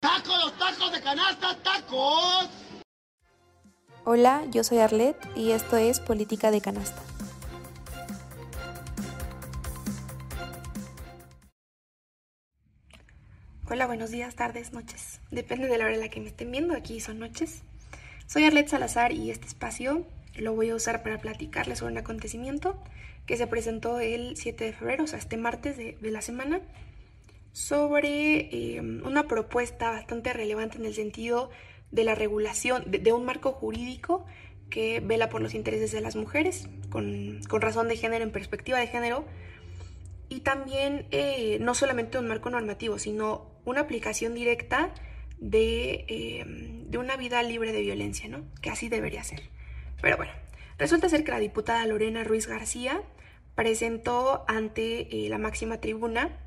¡Tacos, los tacos de canasta, tacos! Hola, yo soy Arlet y esto es Política de Canasta. Hola, buenos días, tardes, noches. Depende de la hora en la que me estén viendo, aquí son noches. Soy Arlet Salazar y este espacio lo voy a usar para platicarles sobre un acontecimiento que se presentó el 7 de febrero, o sea, este martes de, la semana, sobre eh, una propuesta bastante relevante en el sentido de la regulación, de, un marco jurídico que vela por los intereses de las mujeres, con, razón de género, en perspectiva de género, y también eh, no solamente un marco normativo, sino una aplicación directa de, eh, de, una vida libre de violencia, ¿no? Que así debería ser. Pero bueno, resulta ser que la diputada Lorena Ruiz García presentó ante eh, la máxima tribuna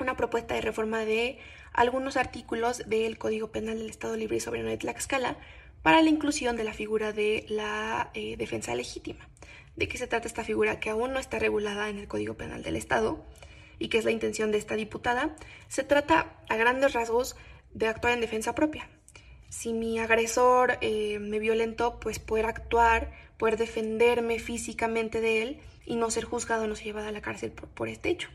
una propuesta de reforma de algunos artículos del Código Penal del Estado Libre y Soberano de Tlaxcala para la inclusión de la figura de la eh, defensa legítima. ¿De qué se trata esta figura que aún no está regulada en el Código Penal del Estado y que es la intención de esta diputada? Se trata a grandes rasgos de actuar en defensa propia. Si mi agresor eh, me violentó, pues poder actuar, poder defenderme físicamente de él y no ser juzgado, no ser llevado a la cárcel por, este hecho.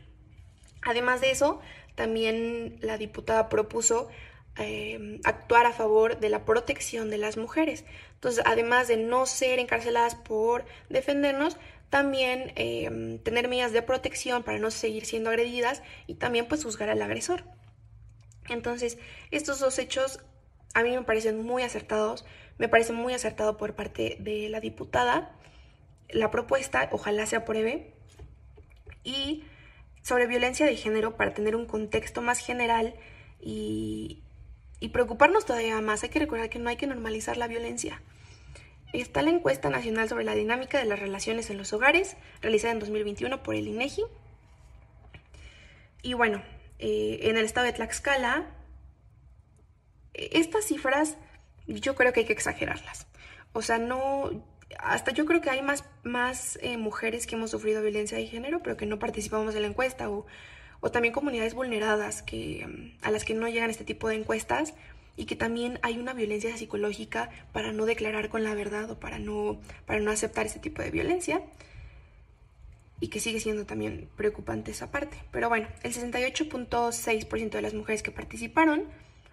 Además de eso, también la diputada propuso em, actuar a favor de la protección de las mujeres. Entonces, además de no ser encarceladas por defendernos, también em, tener medidas de protección para no seguir siendo agredidas y también pues juzgar al agresor. Entonces, estos dos hechos a mí me parecen muy acertados, me parece muy acertado por parte de la diputada la propuesta, ojalá se apruebe, y sobre violencia de género para tener un contexto más general y, preocuparnos todavía más. Hay que recordar que no hay que normalizar la violencia. Está la encuesta nacional sobre la dinámica de las relaciones en los hogares, realizada en 2021 por el INEGI. Y bueno, eh, en el estado de Tlaxcala, e, estas cifras yo creo que hay que exagerarlas. O sea, no, hasta yo creo que hay más, más eh, mujeres que hemos sufrido violencia de género, pero que no participamos en la encuesta, o, o también comunidades vulneradas que, mm, a las que no llegan este tipo de encuestas y que también hay una violencia psicológica para no declarar con la verdad o para no, para no aceptar este tipo de violencia y que sigue siendo también preocupante esa parte. Pero bueno, el 68.6% de las mujeres que participaron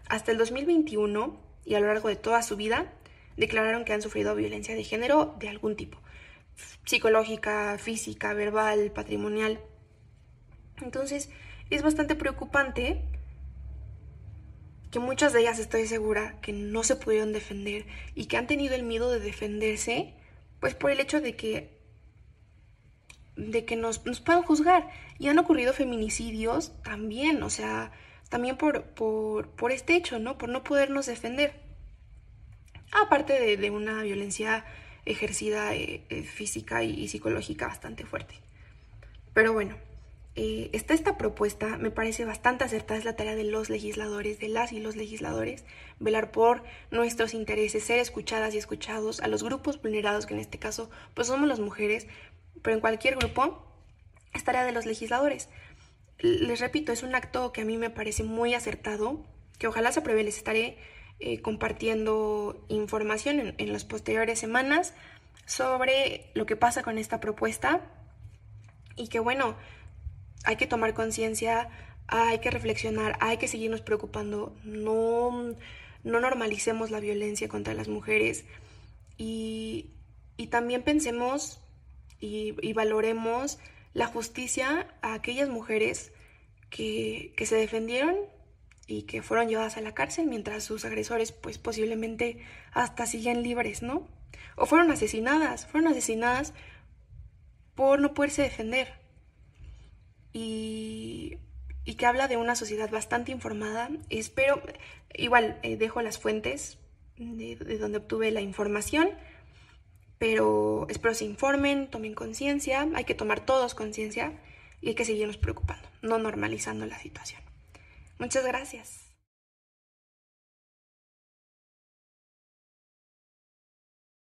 hasta el 2021 y a lo largo de toda su vida declararon que han sufrido violencia de género de algún tipo, psicológica, física, verbal, patrimonial. Entonces, es bastante preocupante que muchas de ellas estoy segura que no se pudieron defender y que han tenido el miedo de defenderse, pues por el hecho de que de que nos, nos puedan juzgar. Y han ocurrido feminicidios también, o sea, también por, por, por este hecho, ¿no? Por no podernos defender aparte de, una violencia ejercida eh, eh, física y, psicológica bastante fuerte. Pero bueno, eh, está esta propuesta, me parece bastante acertada, es la tarea de los legisladores, de las y los legisladores, velar por nuestros intereses, ser escuchadas y escuchados a los grupos vulnerados, que en este caso pues somos las mujeres, pero en cualquier grupo es tarea de los legisladores. Les repito, es un acto que a mí me parece muy acertado, que ojalá se apruebe, les estaré eh, compartiendo información en, las posteriores semanas sobre lo que pasa con esta propuesta y que bueno, hay que tomar conciencia, hay que reflexionar, hay que seguirnos preocupando, no, no normalicemos la violencia contra las mujeres y, también pensemos y, y, valoremos la justicia a aquellas mujeres que, que se defendieron y que fueron llevadas a la cárcel mientras sus agresores pues posiblemente hasta siguen libres, ¿no? O fueron asesinadas, fueron asesinadas por no poderse defender. Y, y que habla de una sociedad bastante informada. Espero, igual eh, dejo las fuentes de, de donde obtuve la información, pero espero se informen, tomen conciencia, hay que tomar todos conciencia y hay que seguirnos preocupando, no normalizando la situación. Muchas gracias.